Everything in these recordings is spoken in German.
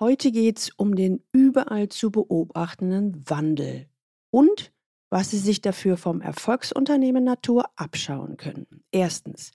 Heute geht es um den überall zu beobachtenden Wandel und was Sie sich dafür vom Erfolgsunternehmen Natur abschauen können. Erstens,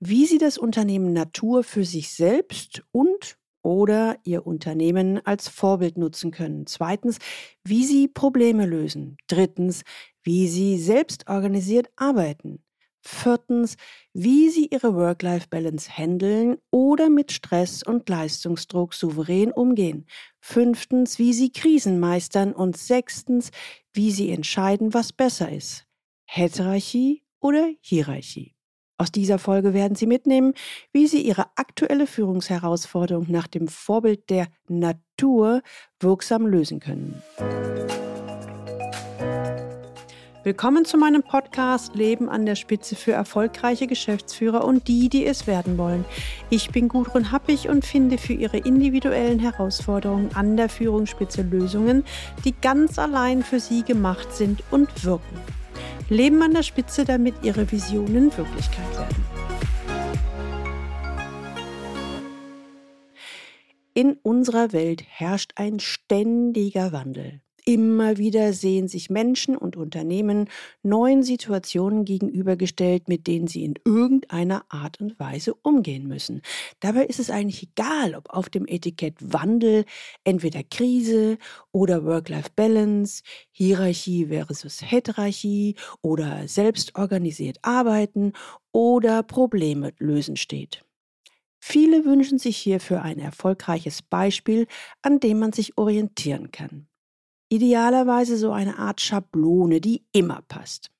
wie Sie das Unternehmen Natur für sich selbst und oder Ihr Unternehmen als Vorbild nutzen können. Zweitens, wie Sie Probleme lösen. Drittens, wie Sie selbst organisiert arbeiten. Viertens, wie Sie Ihre Work-Life-Balance handeln oder mit Stress und Leistungsdruck souverän umgehen. Fünftens, wie Sie Krisen meistern. Und sechstens, wie Sie entscheiden, was besser ist. Heterarchie oder Hierarchie. Aus dieser Folge werden Sie mitnehmen, wie Sie Ihre aktuelle Führungsherausforderung nach dem Vorbild der Natur wirksam lösen können. Willkommen zu meinem Podcast Leben an der Spitze für erfolgreiche Geschäftsführer und die, die es werden wollen. Ich bin Gudrun Happig und finde für Ihre individuellen Herausforderungen an der Führungsspitze Lösungen, die ganz allein für Sie gemacht sind und wirken. Leben an der Spitze, damit Ihre Visionen Wirklichkeit werden. In unserer Welt herrscht ein ständiger Wandel. Immer wieder sehen sich Menschen und Unternehmen neuen Situationen gegenübergestellt, mit denen sie in irgendeiner Art und Weise umgehen müssen. Dabei ist es eigentlich egal, ob auf dem Etikett Wandel entweder Krise oder Work-Life-Balance, Hierarchie versus Heterarchie oder selbstorganisiert arbeiten oder Probleme lösen steht. Viele wünschen sich hierfür ein erfolgreiches Beispiel, an dem man sich orientieren kann. Idealerweise so eine Art Schablone, die immer passt.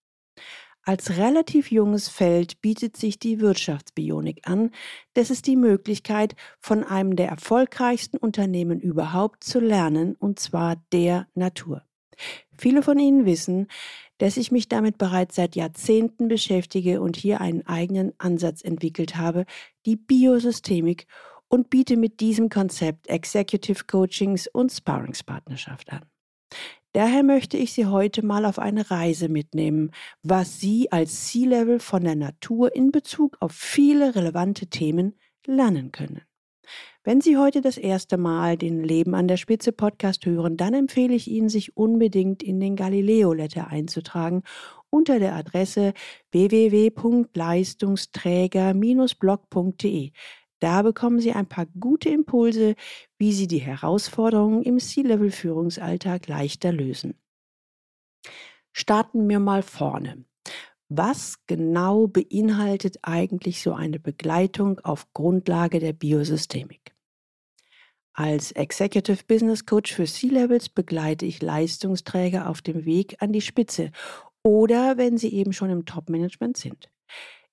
Als relativ junges Feld bietet sich die Wirtschaftsbionik an. Das ist die Möglichkeit, von einem der erfolgreichsten Unternehmen überhaupt zu lernen, und zwar der Natur. Viele von Ihnen wissen, dass ich mich damit bereits seit Jahrzehnten beschäftige und hier einen eigenen Ansatz entwickelt habe, die Biosystemik, und biete mit diesem Konzept Executive Coachings und Sparringspartnerschaft an. Daher möchte ich Sie heute mal auf eine Reise mitnehmen, was Sie als C-Level von der Natur in Bezug auf viele relevante Themen lernen können. Wenn Sie heute das erste Mal den Leben an der Spitze Podcast hören, dann empfehle ich Ihnen, sich unbedingt in den Galileo Letter einzutragen unter der Adresse www.leistungsträger-blog.de. Da bekommen Sie ein paar gute Impulse, wie Sie die Herausforderungen im C-Level-Führungsalltag leichter lösen. Starten wir mal vorne. Was genau beinhaltet eigentlich so eine Begleitung auf Grundlage der Biosystemik? Als Executive Business Coach für C-Levels begleite ich Leistungsträger auf dem Weg an die Spitze oder wenn sie eben schon im Top-Management sind.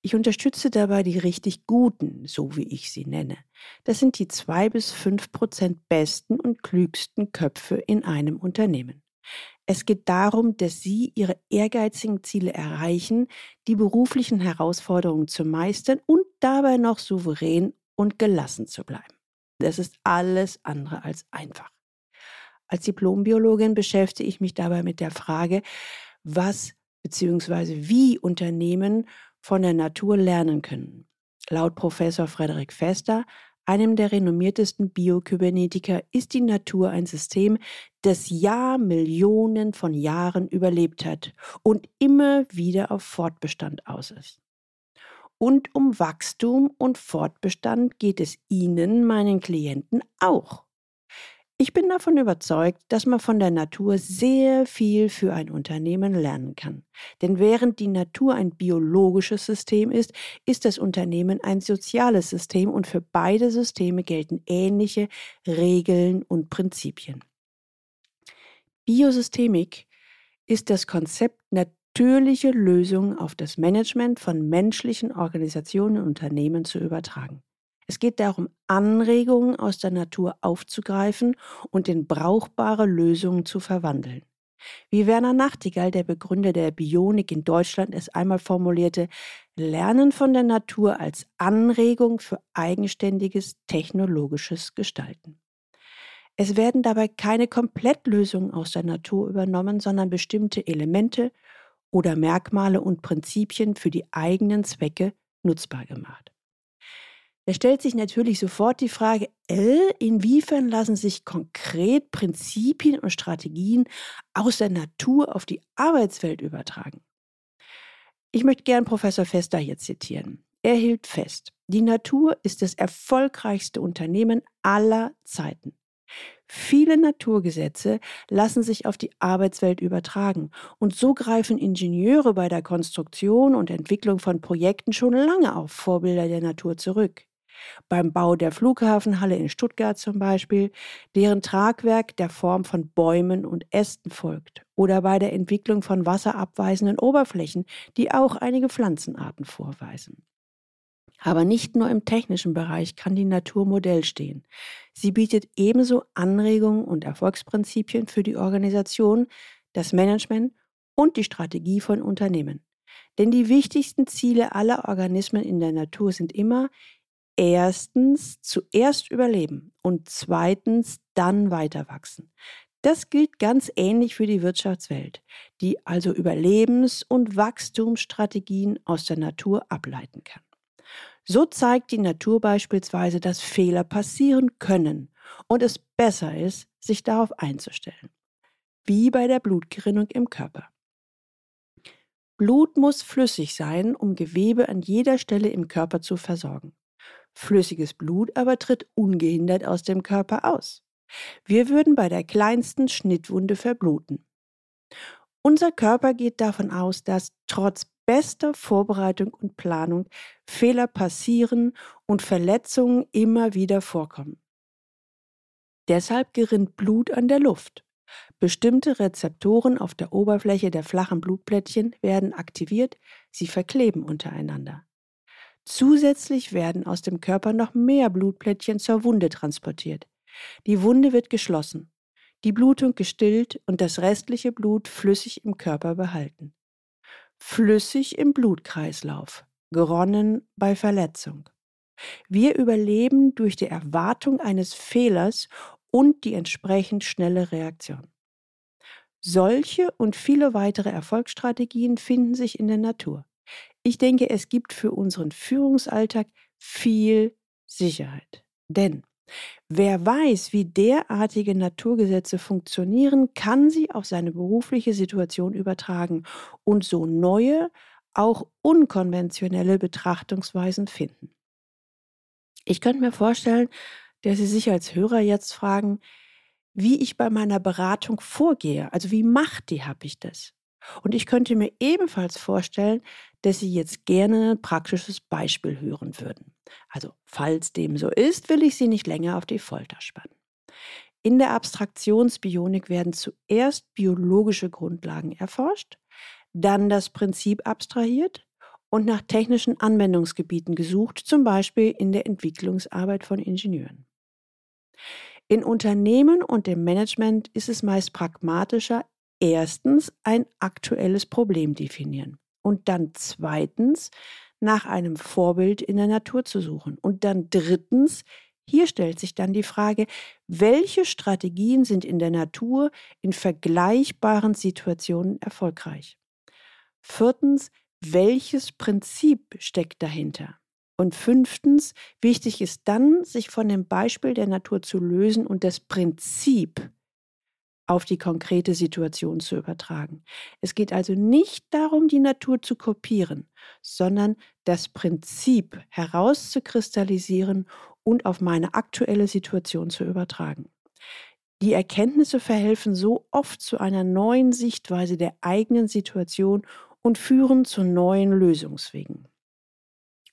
Ich unterstütze dabei die richtig guten, so wie ich sie nenne. Das sind die zwei bis fünf Prozent besten und klügsten Köpfe in einem Unternehmen. Es geht darum, dass Sie Ihre ehrgeizigen Ziele erreichen, die beruflichen Herausforderungen zu meistern und dabei noch souverän und gelassen zu bleiben. Das ist alles andere als einfach. Als Diplombiologin beschäftige ich mich dabei mit der Frage, was bzw. wie Unternehmen von der Natur lernen können. Laut Professor Frederik Fester, einem der renommiertesten Biokybernetiker, ist die Natur ein System, das Jahrmillionen von Jahren überlebt hat und immer wieder auf Fortbestand aus ist. Und um Wachstum und Fortbestand geht es Ihnen, meinen Klienten, auch. Ich bin davon überzeugt, dass man von der Natur sehr viel für ein Unternehmen lernen kann. Denn während die Natur ein biologisches System ist, ist das Unternehmen ein soziales System und für beide Systeme gelten ähnliche Regeln und Prinzipien. Biosystemik ist das Konzept natürliche Lösungen auf das Management von menschlichen Organisationen und Unternehmen zu übertragen. Es geht darum, Anregungen aus der Natur aufzugreifen und in brauchbare Lösungen zu verwandeln. Wie Werner Nachtigall, der Begründer der Bionik in Deutschland, es einmal formulierte, Lernen von der Natur als Anregung für eigenständiges technologisches Gestalten. Es werden dabei keine Komplettlösungen aus der Natur übernommen, sondern bestimmte Elemente oder Merkmale und Prinzipien für die eigenen Zwecke nutzbar gemacht. Da stellt sich natürlich sofort die Frage, äh, inwiefern lassen sich konkret Prinzipien und Strategien aus der Natur auf die Arbeitswelt übertragen? Ich möchte gern Professor Fester hier zitieren. Er hielt fest, die Natur ist das erfolgreichste Unternehmen aller Zeiten. Viele Naturgesetze lassen sich auf die Arbeitswelt übertragen und so greifen Ingenieure bei der Konstruktion und Entwicklung von Projekten schon lange auf Vorbilder der Natur zurück. Beim Bau der Flughafenhalle in Stuttgart zum Beispiel, deren Tragwerk der Form von Bäumen und Ästen folgt, oder bei der Entwicklung von wasserabweisenden Oberflächen, die auch einige Pflanzenarten vorweisen. Aber nicht nur im technischen Bereich kann die Natur Modell stehen. Sie bietet ebenso Anregungen und Erfolgsprinzipien für die Organisation, das Management und die Strategie von Unternehmen. Denn die wichtigsten Ziele aller Organismen in der Natur sind immer erstens zuerst überleben und zweitens dann weiter wachsen. Das gilt ganz ähnlich für die Wirtschaftswelt, die also Überlebens- und Wachstumsstrategien aus der Natur ableiten kann. So zeigt die Natur beispielsweise, dass Fehler passieren können und es besser ist, sich darauf einzustellen. Wie bei der Blutgerinnung im Körper. Blut muss flüssig sein, um Gewebe an jeder Stelle im Körper zu versorgen. Flüssiges Blut aber tritt ungehindert aus dem Körper aus. Wir würden bei der kleinsten Schnittwunde verbluten. Unser Körper geht davon aus, dass trotz bester Vorbereitung und Planung Fehler passieren und Verletzungen immer wieder vorkommen. Deshalb gerinnt Blut an der Luft. Bestimmte Rezeptoren auf der Oberfläche der flachen Blutplättchen werden aktiviert, sie verkleben untereinander. Zusätzlich werden aus dem Körper noch mehr Blutplättchen zur Wunde transportiert. Die Wunde wird geschlossen, die Blutung gestillt und das restliche Blut flüssig im Körper behalten flüssig im Blutkreislauf, geronnen bei Verletzung. Wir überleben durch die Erwartung eines Fehlers und die entsprechend schnelle Reaktion. Solche und viele weitere Erfolgsstrategien finden sich in der Natur. Ich denke, es gibt für unseren Führungsalltag viel Sicherheit. Denn Wer weiß, wie derartige Naturgesetze funktionieren, kann sie auf seine berufliche Situation übertragen und so neue, auch unkonventionelle Betrachtungsweisen finden. Ich könnte mir vorstellen, dass Sie sich als Hörer jetzt fragen, wie ich bei meiner Beratung vorgehe. Also wie macht die, habe ich das? Und ich könnte mir ebenfalls vorstellen, dass Sie jetzt gerne ein praktisches Beispiel hören würden. Also falls dem so ist, will ich Sie nicht länger auf die Folter spannen. In der Abstraktionsbionik werden zuerst biologische Grundlagen erforscht, dann das Prinzip abstrahiert und nach technischen Anwendungsgebieten gesucht, zum Beispiel in der Entwicklungsarbeit von Ingenieuren. In Unternehmen und dem Management ist es meist pragmatischer, erstens ein aktuelles Problem definieren und dann zweitens nach einem Vorbild in der Natur zu suchen und dann drittens hier stellt sich dann die Frage, welche Strategien sind in der Natur in vergleichbaren Situationen erfolgreich? Viertens, welches Prinzip steckt dahinter? Und fünftens, wichtig ist dann, sich von dem Beispiel der Natur zu lösen und das Prinzip auf die konkrete Situation zu übertragen. Es geht also nicht darum, die Natur zu kopieren, sondern das Prinzip herauszukristallisieren und auf meine aktuelle Situation zu übertragen. Die Erkenntnisse verhelfen so oft zu einer neuen Sichtweise der eigenen Situation und führen zu neuen Lösungswegen.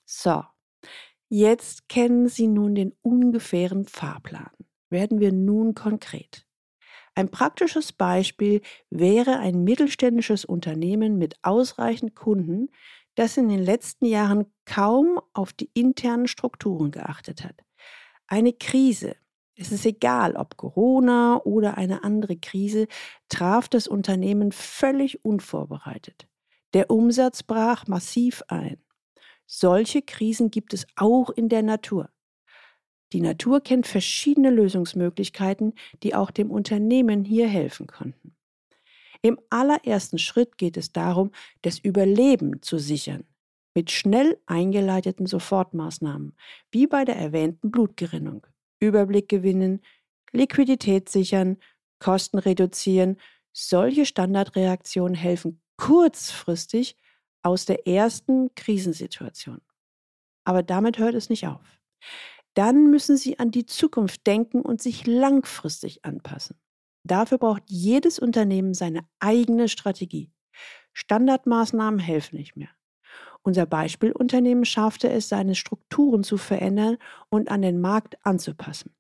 So, jetzt kennen Sie nun den ungefähren Fahrplan. Werden wir nun konkret. Ein praktisches Beispiel wäre ein mittelständisches Unternehmen mit ausreichend Kunden, das in den letzten Jahren kaum auf die internen Strukturen geachtet hat. Eine Krise, es ist egal, ob Corona oder eine andere Krise, traf das Unternehmen völlig unvorbereitet. Der Umsatz brach massiv ein. Solche Krisen gibt es auch in der Natur. Die Natur kennt verschiedene Lösungsmöglichkeiten, die auch dem Unternehmen hier helfen konnten. Im allerersten Schritt geht es darum, das Überleben zu sichern. mit schnell eingeleiteten Sofortmaßnahmen, wie bei der erwähnten Blutgerinnung. Überblick gewinnen, Liquidität sichern, Kosten reduzieren. Solche Standardreaktionen helfen kurzfristig aus der ersten Krisensituation. Aber damit hört es nicht auf. Dann müssen Sie an die Zukunft denken und sich langfristig anpassen. Dafür braucht jedes Unternehmen seine eigene Strategie. Standardmaßnahmen helfen nicht mehr. Unser Beispielunternehmen schaffte es, seine Strukturen zu verändern und an den Markt anzupassen.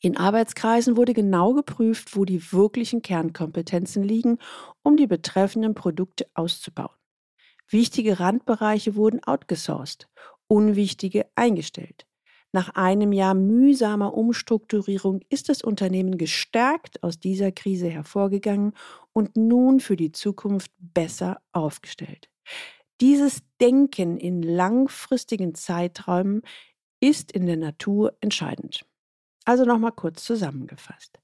In Arbeitskreisen wurde genau geprüft, wo die wirklichen Kernkompetenzen liegen, um die betreffenden Produkte auszubauen. Wichtige Randbereiche wurden outgesourced, unwichtige eingestellt. Nach einem Jahr mühsamer Umstrukturierung ist das Unternehmen gestärkt aus dieser Krise hervorgegangen und nun für die Zukunft besser aufgestellt. Dieses Denken in langfristigen Zeiträumen ist in der Natur entscheidend. Also nochmal kurz zusammengefasst.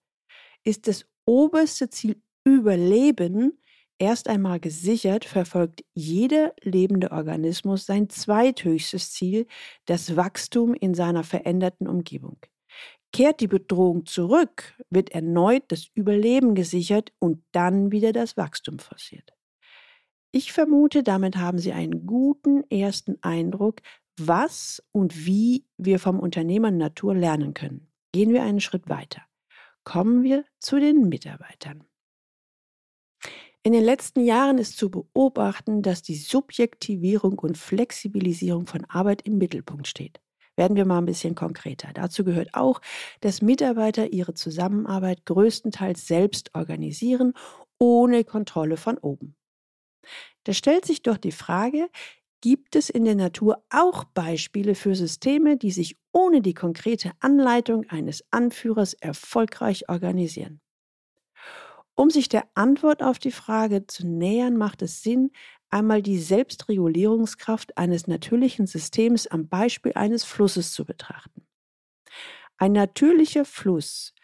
Ist das oberste Ziel Überleben erst einmal gesichert, verfolgt jeder lebende Organismus sein zweithöchstes Ziel, das Wachstum in seiner veränderten Umgebung. Kehrt die Bedrohung zurück, wird erneut das Überleben gesichert und dann wieder das Wachstum forciert. Ich vermute, damit haben Sie einen guten ersten Eindruck, was und wie wir vom Unternehmer Natur lernen können. Gehen wir einen Schritt weiter. Kommen wir zu den Mitarbeitern. In den letzten Jahren ist zu beobachten, dass die Subjektivierung und Flexibilisierung von Arbeit im Mittelpunkt steht. Werden wir mal ein bisschen konkreter. Dazu gehört auch, dass Mitarbeiter ihre Zusammenarbeit größtenteils selbst organisieren, ohne Kontrolle von oben. Da stellt sich doch die Frage, gibt es in der Natur auch Beispiele für Systeme, die sich ohne die konkrete Anleitung eines Anführers erfolgreich organisieren? Um sich der Antwort auf die Frage zu nähern, macht es Sinn, einmal die Selbstregulierungskraft eines natürlichen Systems am Beispiel eines Flusses zu betrachten. Ein natürlicher Fluss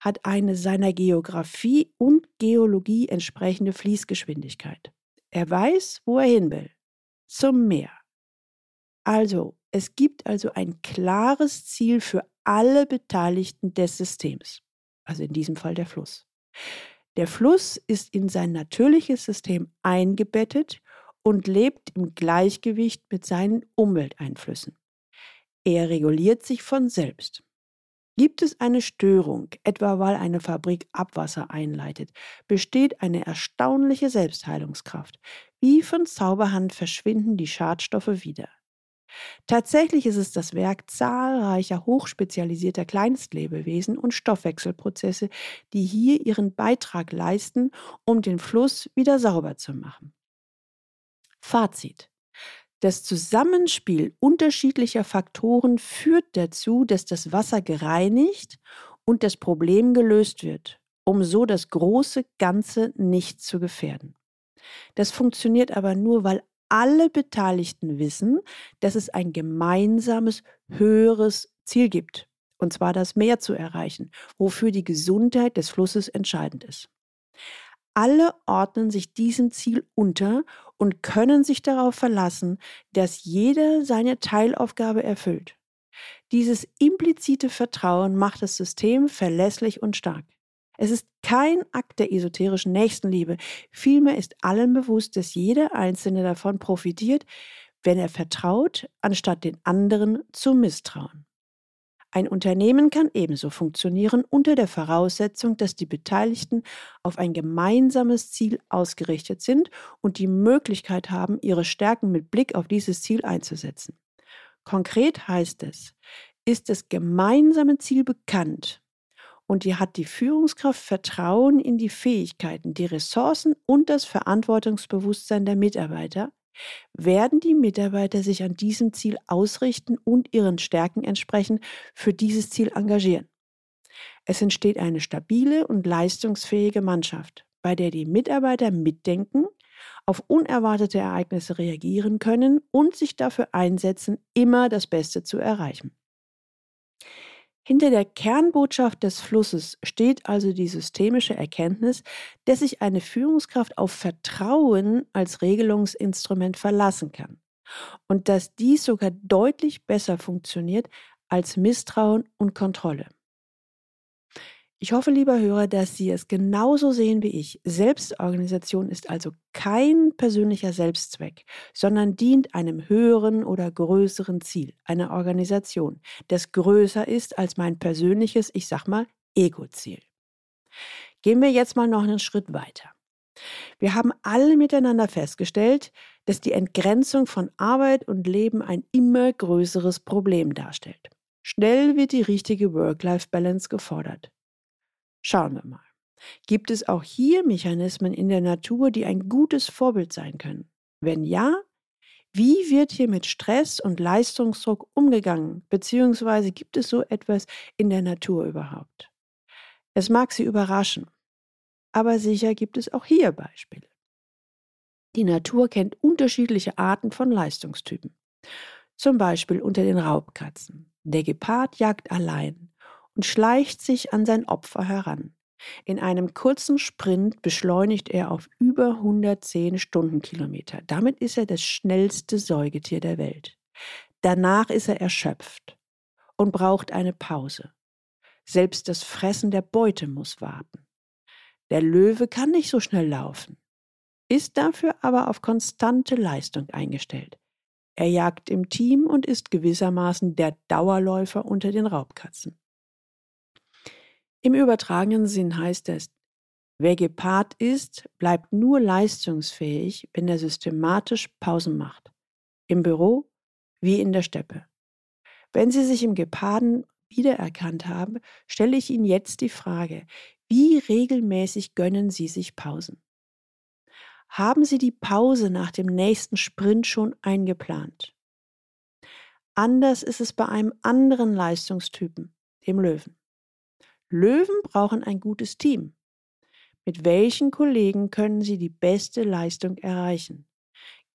hat eine seiner Geografie und Geologie entsprechende Fließgeschwindigkeit. Er weiß, wo er hin will. Zum Meer. Also, es gibt also ein klares Ziel für alle Beteiligten des Systems. Also in diesem Fall der Fluss. Der Fluss ist in sein natürliches System eingebettet und lebt im Gleichgewicht mit seinen Umwelteinflüssen. Er reguliert sich von selbst. Gibt es eine Störung, etwa weil eine Fabrik Abwasser einleitet, besteht eine erstaunliche Selbstheilungskraft. Wie von Zauberhand verschwinden die Schadstoffe wieder. Tatsächlich ist es das Werk zahlreicher hochspezialisierter Kleinstlebewesen und Stoffwechselprozesse, die hier ihren Beitrag leisten, um den Fluss wieder sauber zu machen. Fazit. Das Zusammenspiel unterschiedlicher Faktoren führt dazu, dass das Wasser gereinigt und das Problem gelöst wird, um so das große Ganze nicht zu gefährden. Das funktioniert aber nur, weil alle Beteiligten wissen, dass es ein gemeinsames, höheres Ziel gibt, und zwar das Meer zu erreichen, wofür die Gesundheit des Flusses entscheidend ist. Alle ordnen sich diesem Ziel unter und können sich darauf verlassen, dass jeder seine Teilaufgabe erfüllt. Dieses implizite Vertrauen macht das System verlässlich und stark. Es ist kein Akt der esoterischen Nächstenliebe, vielmehr ist allen bewusst, dass jeder Einzelne davon profitiert, wenn er vertraut, anstatt den anderen zu misstrauen. Ein Unternehmen kann ebenso funktionieren unter der Voraussetzung, dass die Beteiligten auf ein gemeinsames Ziel ausgerichtet sind und die Möglichkeit haben, ihre Stärken mit Blick auf dieses Ziel einzusetzen. Konkret heißt es, ist das gemeinsame Ziel bekannt und die hat die Führungskraft Vertrauen in die Fähigkeiten, die Ressourcen und das Verantwortungsbewusstsein der Mitarbeiter, werden die Mitarbeiter sich an diesem Ziel ausrichten und ihren Stärken entsprechend für dieses Ziel engagieren. Es entsteht eine stabile und leistungsfähige Mannschaft, bei der die Mitarbeiter mitdenken, auf unerwartete Ereignisse reagieren können und sich dafür einsetzen, immer das Beste zu erreichen. Hinter der Kernbotschaft des Flusses steht also die systemische Erkenntnis, dass sich eine Führungskraft auf Vertrauen als Regelungsinstrument verlassen kann. und dass dies sogar deutlich besser funktioniert als Misstrauen und Kontrolle. Ich hoffe, lieber Hörer, dass Sie es genauso sehen wie ich. Selbstorganisation ist also kein persönlicher Selbstzweck, sondern dient einem höheren oder größeren Ziel, einer Organisation, das größer ist als mein persönliches, ich sag mal, Ego-Ziel. Gehen wir jetzt mal noch einen Schritt weiter. Wir haben alle miteinander festgestellt, dass die Entgrenzung von Arbeit und Leben ein immer größeres Problem darstellt. Schnell wird die richtige Work-Life-Balance gefordert. Schauen wir mal. Gibt es auch hier Mechanismen in der Natur, die ein gutes Vorbild sein können? Wenn ja, wie wird hier mit Stress und Leistungsdruck umgegangen? Beziehungsweise gibt es so etwas in der Natur überhaupt? Es mag Sie überraschen, aber sicher gibt es auch hier Beispiele. Die Natur kennt unterschiedliche Arten von Leistungstypen. Zum Beispiel unter den Raubkatzen. Der Gepard jagt allein und schleicht sich an sein Opfer heran. In einem kurzen Sprint beschleunigt er auf über 110 Stundenkilometer. Damit ist er das schnellste Säugetier der Welt. Danach ist er erschöpft und braucht eine Pause. Selbst das Fressen der Beute muss warten. Der Löwe kann nicht so schnell laufen, ist dafür aber auf konstante Leistung eingestellt. Er jagt im Team und ist gewissermaßen der Dauerläufer unter den Raubkatzen. Im übertragenen Sinn heißt es, wer gepaart ist, bleibt nur leistungsfähig, wenn er systematisch Pausen macht. Im Büro wie in der Steppe. Wenn Sie sich im Geparden wiedererkannt haben, stelle ich Ihnen jetzt die Frage, wie regelmäßig gönnen Sie sich Pausen? Haben Sie die Pause nach dem nächsten Sprint schon eingeplant? Anders ist es bei einem anderen Leistungstypen, dem Löwen. Löwen brauchen ein gutes Team. Mit welchen Kollegen können sie die beste Leistung erreichen?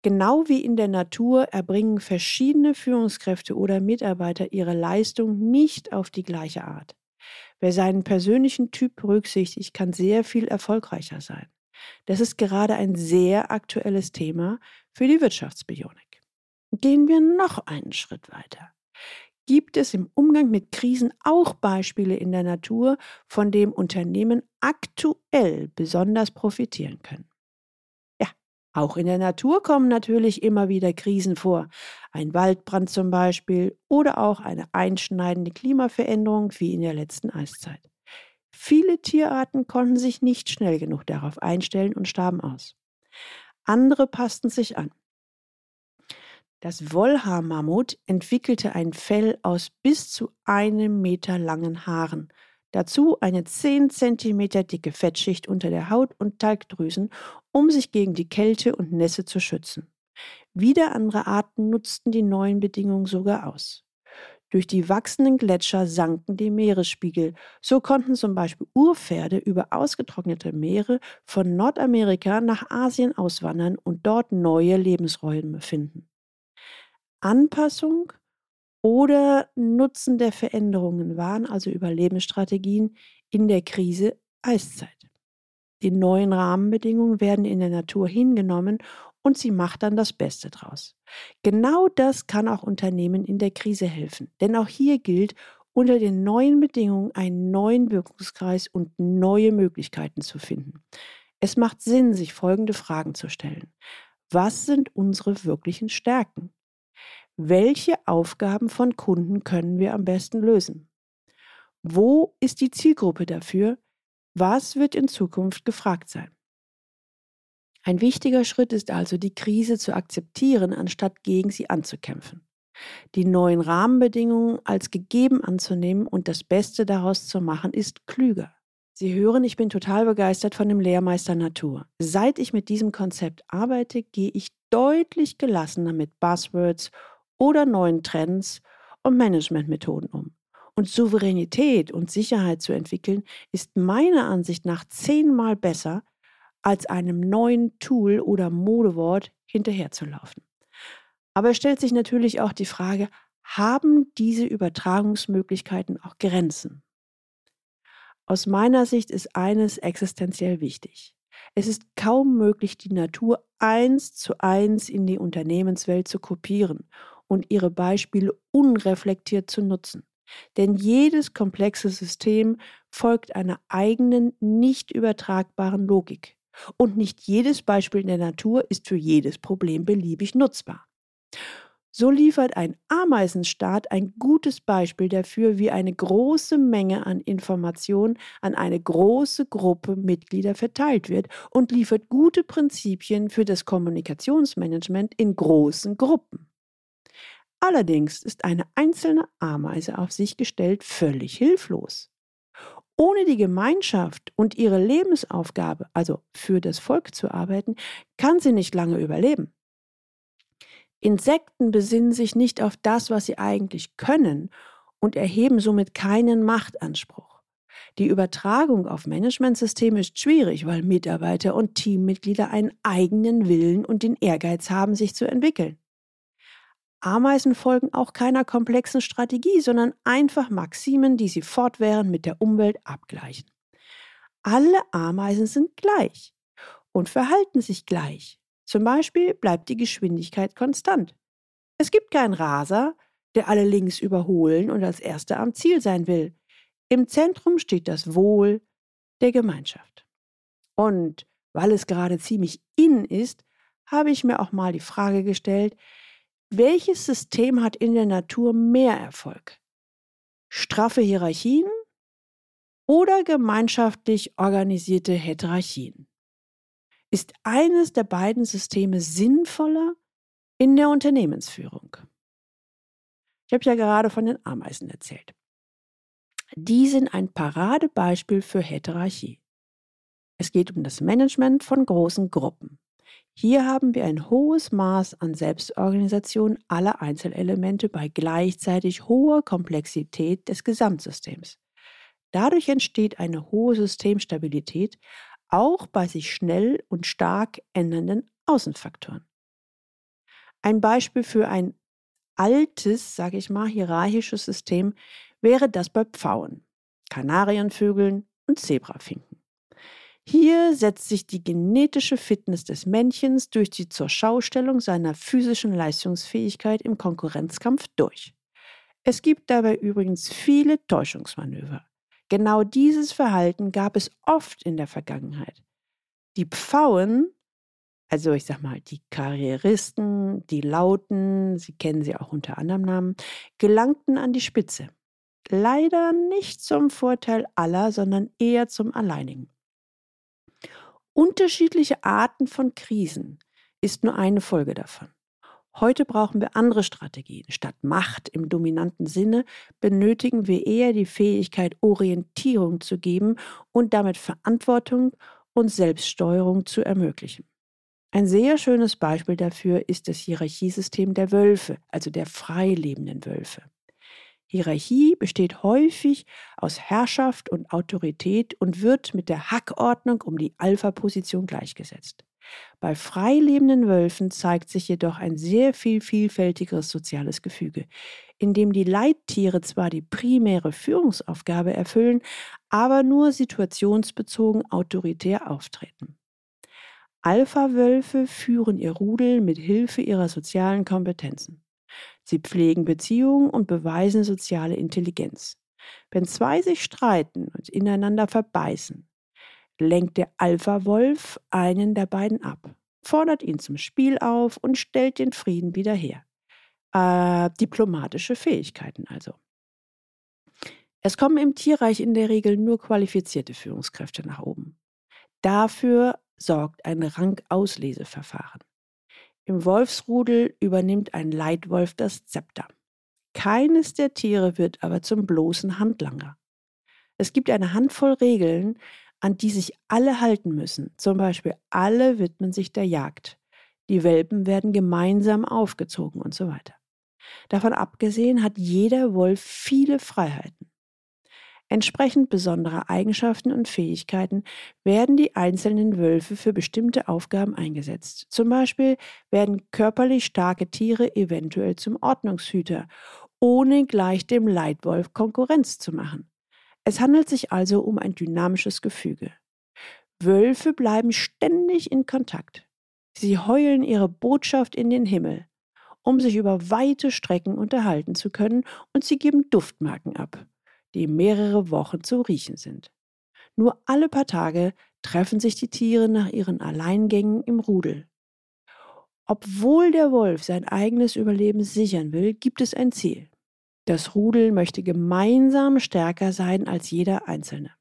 Genau wie in der Natur erbringen verschiedene Führungskräfte oder Mitarbeiter ihre Leistung nicht auf die gleiche Art. Wer seinen persönlichen Typ berücksichtigt, kann sehr viel erfolgreicher sein. Das ist gerade ein sehr aktuelles Thema für die Wirtschaftsbionik. Gehen wir noch einen Schritt weiter gibt es im Umgang mit Krisen auch Beispiele in der Natur, von dem Unternehmen aktuell besonders profitieren können. Ja, auch in der Natur kommen natürlich immer wieder Krisen vor. Ein Waldbrand zum Beispiel oder auch eine einschneidende Klimaveränderung wie in der letzten Eiszeit. Viele Tierarten konnten sich nicht schnell genug darauf einstellen und starben aus. Andere passten sich an. Das Wollhaarmammut entwickelte ein Fell aus bis zu einem Meter langen Haaren. Dazu eine 10 cm dicke Fettschicht unter der Haut und Talgdrüsen, um sich gegen die Kälte und Nässe zu schützen. Wieder andere Arten nutzten die neuen Bedingungen sogar aus. Durch die wachsenden Gletscher sanken die Meeresspiegel. So konnten zum Beispiel Urpferde über ausgetrocknete Meere von Nordamerika nach Asien auswandern und dort neue Lebensräume finden. Anpassung oder Nutzen der Veränderungen waren also Überlebensstrategien in der Krise Eiszeit. Die neuen Rahmenbedingungen werden in der Natur hingenommen und sie macht dann das Beste draus. Genau das kann auch Unternehmen in der Krise helfen, denn auch hier gilt, unter den neuen Bedingungen einen neuen Wirkungskreis und neue Möglichkeiten zu finden. Es macht Sinn, sich folgende Fragen zu stellen. Was sind unsere wirklichen Stärken? Welche Aufgaben von Kunden können wir am besten lösen? Wo ist die Zielgruppe dafür? Was wird in Zukunft gefragt sein? Ein wichtiger Schritt ist also, die Krise zu akzeptieren, anstatt gegen sie anzukämpfen. Die neuen Rahmenbedingungen als gegeben anzunehmen und das Beste daraus zu machen, ist klüger. Sie hören, ich bin total begeistert von dem Lehrmeister Natur. Seit ich mit diesem Konzept arbeite, gehe ich deutlich gelassener mit Buzzwords oder neuen Trends und Managementmethoden um. Und Souveränität und Sicherheit zu entwickeln, ist meiner Ansicht nach zehnmal besser, als einem neuen Tool oder Modewort hinterherzulaufen. Aber es stellt sich natürlich auch die Frage, haben diese Übertragungsmöglichkeiten auch Grenzen? Aus meiner Sicht ist eines existenziell wichtig. Es ist kaum möglich, die Natur eins zu eins in die Unternehmenswelt zu kopieren und ihre Beispiele unreflektiert zu nutzen. Denn jedes komplexe System folgt einer eigenen, nicht übertragbaren Logik. Und nicht jedes Beispiel in der Natur ist für jedes Problem beliebig nutzbar. So liefert ein Ameisenstaat ein gutes Beispiel dafür, wie eine große Menge an Informationen an eine große Gruppe Mitglieder verteilt wird und liefert gute Prinzipien für das Kommunikationsmanagement in großen Gruppen. Allerdings ist eine einzelne Ameise auf sich gestellt völlig hilflos. Ohne die Gemeinschaft und ihre Lebensaufgabe, also für das Volk zu arbeiten, kann sie nicht lange überleben. Insekten besinnen sich nicht auf das, was sie eigentlich können und erheben somit keinen Machtanspruch. Die Übertragung auf Managementsysteme ist schwierig, weil Mitarbeiter und Teammitglieder einen eigenen Willen und den Ehrgeiz haben, sich zu entwickeln. Ameisen folgen auch keiner komplexen Strategie, sondern einfach Maximen, die sie fortwährend mit der Umwelt abgleichen. Alle Ameisen sind gleich und verhalten sich gleich. Zum Beispiel bleibt die Geschwindigkeit konstant. Es gibt keinen Raser, der alle links überholen und als erster am Ziel sein will. Im Zentrum steht das Wohl der Gemeinschaft. Und weil es gerade ziemlich in ist, habe ich mir auch mal die Frage gestellt, welches System hat in der Natur mehr Erfolg? Straffe Hierarchien oder gemeinschaftlich organisierte Heterarchien? Ist eines der beiden Systeme sinnvoller in der Unternehmensführung? Ich habe ja gerade von den Ameisen erzählt. Die sind ein Paradebeispiel für Heterarchie. Es geht um das Management von großen Gruppen. Hier haben wir ein hohes Maß an Selbstorganisation aller Einzelelemente bei gleichzeitig hoher Komplexität des Gesamtsystems. Dadurch entsteht eine hohe Systemstabilität, auch bei sich schnell und stark ändernden Außenfaktoren. Ein Beispiel für ein altes, sage ich mal, hierarchisches System wäre das bei Pfauen, Kanarienvögeln und Zebrafinken. Hier setzt sich die genetische Fitness des Männchens durch die Zurschaustellung seiner physischen Leistungsfähigkeit im Konkurrenzkampf durch. Es gibt dabei übrigens viele Täuschungsmanöver. Genau dieses Verhalten gab es oft in der Vergangenheit. Die Pfauen, also ich sag mal, die Karrieristen, die Lauten, Sie kennen sie auch unter anderem Namen, gelangten an die Spitze. Leider nicht zum Vorteil aller, sondern eher zum alleinigen. Unterschiedliche Arten von Krisen ist nur eine Folge davon. Heute brauchen wir andere Strategien. Statt Macht im dominanten Sinne benötigen wir eher die Fähigkeit, Orientierung zu geben und damit Verantwortung und Selbststeuerung zu ermöglichen. Ein sehr schönes Beispiel dafür ist das Hierarchiesystem der Wölfe, also der freilebenden Wölfe. Hierarchie besteht häufig aus Herrschaft und Autorität und wird mit der Hackordnung um die Alpha-Position gleichgesetzt. Bei freilebenden Wölfen zeigt sich jedoch ein sehr viel vielfältigeres soziales Gefüge, in dem die Leittiere zwar die primäre Führungsaufgabe erfüllen, aber nur situationsbezogen autoritär auftreten. Alpha-Wölfe führen ihr Rudel mit Hilfe ihrer sozialen Kompetenzen. Sie pflegen Beziehungen und beweisen soziale Intelligenz. Wenn zwei sich streiten und ineinander verbeißen, lenkt der Alpha-Wolf einen der beiden ab, fordert ihn zum Spiel auf und stellt den Frieden wieder her. Äh, diplomatische Fähigkeiten also. Es kommen im Tierreich in der Regel nur qualifizierte Führungskräfte nach oben. Dafür sorgt ein Rangauslese-Verfahren. Im Wolfsrudel übernimmt ein Leitwolf das Zepter. Keines der Tiere wird aber zum bloßen Handlanger. Es gibt eine Handvoll Regeln, an die sich alle halten müssen. Zum Beispiel alle widmen sich der Jagd. Die Welpen werden gemeinsam aufgezogen und so weiter. Davon abgesehen hat jeder Wolf viele Freiheiten. Entsprechend besonderer Eigenschaften und Fähigkeiten werden die einzelnen Wölfe für bestimmte Aufgaben eingesetzt. Zum Beispiel werden körperlich starke Tiere eventuell zum Ordnungshüter, ohne gleich dem Leitwolf Konkurrenz zu machen. Es handelt sich also um ein dynamisches Gefüge. Wölfe bleiben ständig in Kontakt. Sie heulen ihre Botschaft in den Himmel, um sich über weite Strecken unterhalten zu können, und sie geben Duftmarken ab, die mehrere Wochen zu riechen sind. Nur alle paar Tage treffen sich die Tiere nach ihren Alleingängen im Rudel. Obwohl der Wolf sein eigenes Überleben sichern will, gibt es ein Ziel. Das Rudel möchte gemeinsam stärker sein als jeder Einzelne.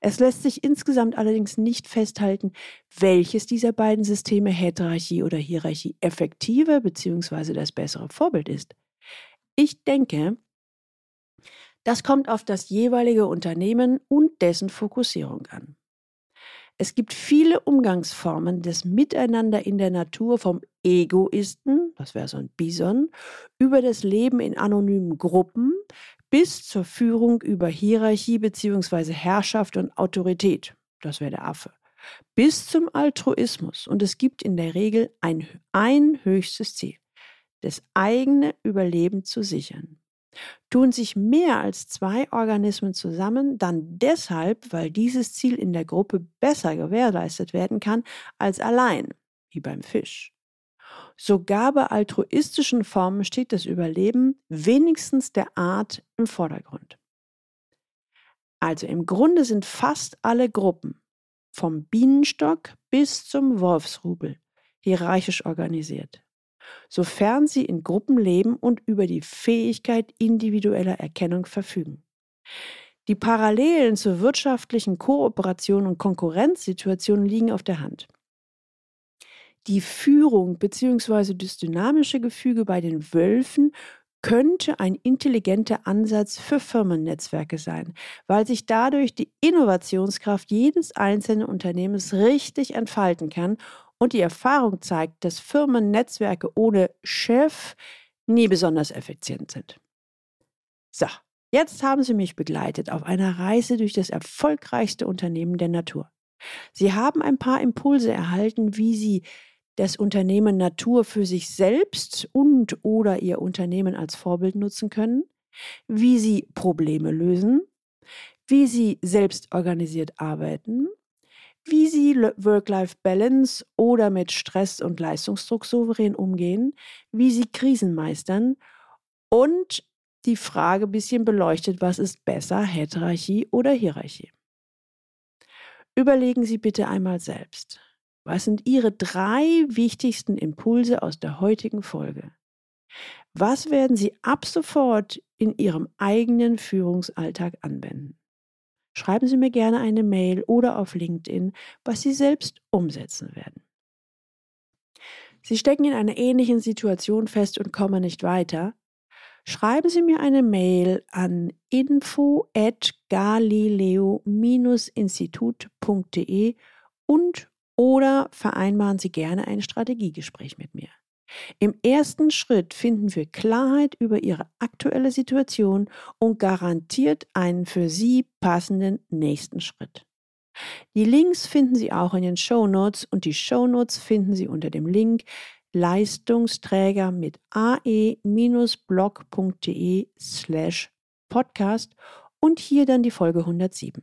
Es lässt sich insgesamt allerdings nicht festhalten, welches dieser beiden Systeme Heterarchie oder Hierarchie effektiver bzw. das bessere Vorbild ist. Ich denke, das kommt auf das jeweilige Unternehmen und dessen Fokussierung an. Es gibt viele Umgangsformen des Miteinander in der Natur vom Egoisten, das wäre so ein Bison, über das Leben in anonymen Gruppen bis zur Führung über Hierarchie bzw. Herrschaft und Autorität, das wäre der Affe, bis zum Altruismus. Und es gibt in der Regel ein, ein höchstes Ziel, das eigene Überleben zu sichern. Tun sich mehr als zwei Organismen zusammen, dann deshalb, weil dieses Ziel in der Gruppe besser gewährleistet werden kann als allein, wie beim Fisch. Sogar bei altruistischen Formen steht das Überleben wenigstens der Art im Vordergrund. Also im Grunde sind fast alle Gruppen, vom Bienenstock bis zum Wolfsrubel, hierarchisch organisiert, sofern sie in Gruppen leben und über die Fähigkeit individueller Erkennung verfügen. Die Parallelen zur wirtschaftlichen Kooperation und Konkurrenzsituation liegen auf der Hand die Führung bzw. das dynamische Gefüge bei den Wölfen könnte ein intelligenter Ansatz für Firmennetzwerke sein, weil sich dadurch die Innovationskraft jedes einzelnen Unternehmens richtig entfalten kann und die Erfahrung zeigt, dass Firmennetzwerke ohne Chef nie besonders effizient sind. So, jetzt haben Sie mich begleitet auf einer Reise durch das erfolgreichste Unternehmen der Natur. Sie haben ein paar Impulse erhalten, wie Sie das Unternehmen Natur für sich selbst und oder ihr Unternehmen als Vorbild nutzen können, wie sie Probleme lösen, wie sie selbst organisiert arbeiten, wie sie Work-Life-Balance oder mit Stress und Leistungsdruck souverän umgehen, wie sie Krisen meistern und die Frage ein bisschen beleuchtet, was ist besser, Heterarchie oder Hierarchie. Überlegen Sie bitte einmal selbst. Was sind Ihre drei wichtigsten Impulse aus der heutigen Folge? Was werden Sie ab sofort in Ihrem eigenen Führungsalltag anwenden? Schreiben Sie mir gerne eine Mail oder auf LinkedIn, was Sie selbst umsetzen werden. Sie stecken in einer ähnlichen Situation fest und kommen nicht weiter. Schreiben Sie mir eine Mail an info at galileo-institut.de und oder vereinbaren Sie gerne ein Strategiegespräch mit mir. Im ersten Schritt finden wir Klarheit über Ihre aktuelle Situation und garantiert einen für Sie passenden nächsten Schritt. Die Links finden Sie auch in den Show Notes und die Show Notes finden Sie unter dem Link Leistungsträger mit ae-blog.de slash podcast und hier dann die Folge 107.